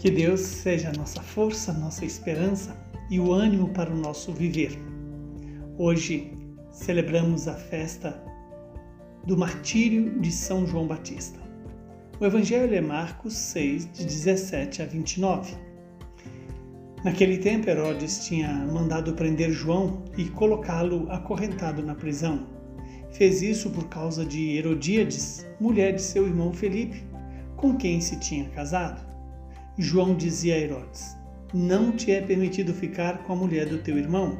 Que Deus seja a nossa força, nossa esperança e o ânimo para o nosso viver. Hoje celebramos a festa do martírio de São João Batista. O Evangelho é Marcos 6, de 17 a 29. Naquele tempo, Herodes tinha mandado prender João e colocá-lo acorrentado na prisão. Fez isso por causa de Herodíades, mulher de seu irmão Felipe, com quem se tinha casado. João dizia a Herodes: Não te é permitido ficar com a mulher do teu irmão.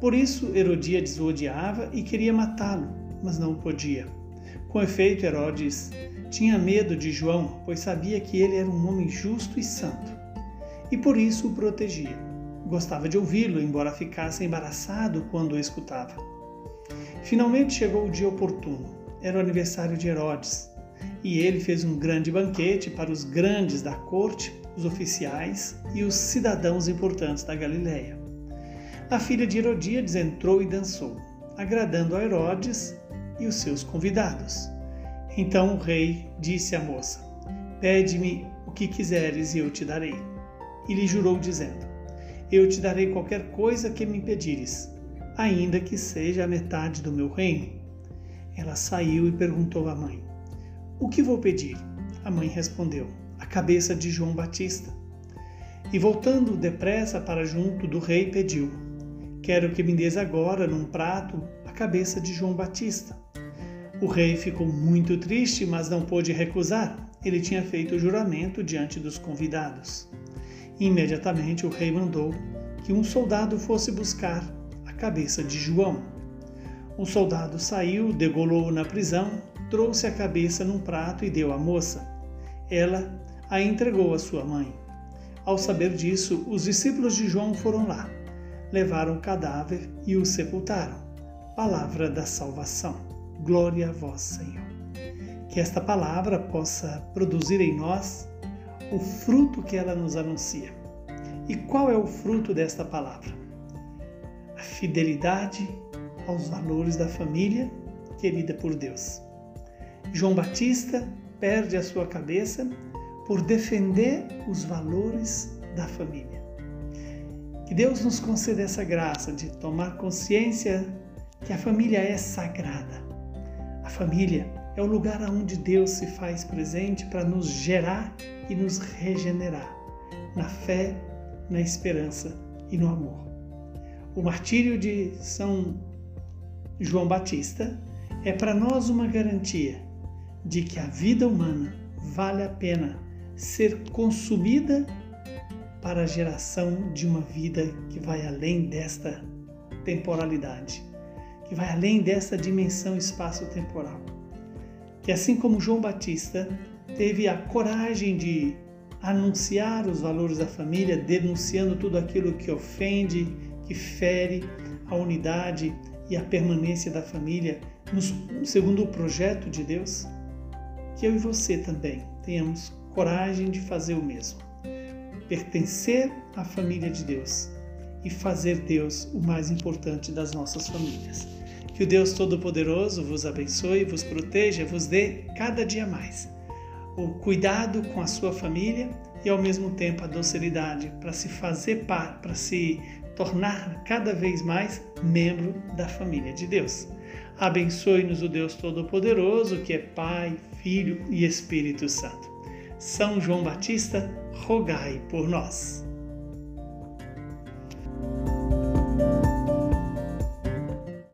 Por isso, Herodíades o odiava e queria matá-lo, mas não podia. Com efeito, Herodes tinha medo de João, pois sabia que ele era um homem justo e santo, e por isso o protegia. Gostava de ouvi-lo, embora ficasse embaraçado quando o escutava. Finalmente chegou o dia oportuno. Era o aniversário de Herodes e ele fez um grande banquete para os grandes da corte, os oficiais e os cidadãos importantes da Galiléia. A filha de Herodíades entrou e dançou, agradando a Herodes e os seus convidados. Então o rei disse à moça: Pede-me o que quiseres e eu te darei. E lhe jurou, dizendo: Eu te darei qualquer coisa que me pedires, ainda que seja a metade do meu reino. Ela saiu e perguntou à mãe: o que vou pedir? A mãe respondeu: A cabeça de João Batista. E voltando depressa para junto do rei, pediu: Quero que me des agora, num prato, a cabeça de João Batista. O rei ficou muito triste, mas não pôde recusar. Ele tinha feito o juramento diante dos convidados. Imediatamente o rei mandou que um soldado fosse buscar a cabeça de João. O soldado saiu, degolou-o na prisão trouxe a cabeça num prato e deu à moça. Ela a entregou à sua mãe. Ao saber disso, os discípulos de João foram lá, levaram o cadáver e o sepultaram. Palavra da salvação. Glória a vós, Senhor. Que esta palavra possa produzir em nós o fruto que ela nos anuncia. E qual é o fruto desta palavra? A fidelidade aos valores da família querida por Deus. João Batista perde a sua cabeça por defender os valores da família. Que Deus nos conceda essa graça de tomar consciência que a família é sagrada. A família é o lugar onde Deus se faz presente para nos gerar e nos regenerar na fé, na esperança e no amor. O martírio de São João Batista é para nós uma garantia de que a vida humana vale a pena ser consumida para a geração de uma vida que vai além desta temporalidade, que vai além dessa dimensão espaço-temporal. Que assim como João Batista teve a coragem de anunciar os valores da família, denunciando tudo aquilo que ofende, que fere a unidade e a permanência da família, segundo o projeto de Deus, que eu e você também tenhamos coragem de fazer o mesmo. Pertencer à família de Deus e fazer Deus o mais importante das nossas famílias. Que o Deus Todo-Poderoso vos abençoe, vos proteja, vos dê cada dia mais o cuidado com a sua família e ao mesmo tempo a docilidade para se fazer para se tornar cada vez mais membro da família de Deus. Abençoe-nos o Deus Todo-Poderoso, que é Pai, Filho e Espírito Santo. São João Batista, rogai por nós.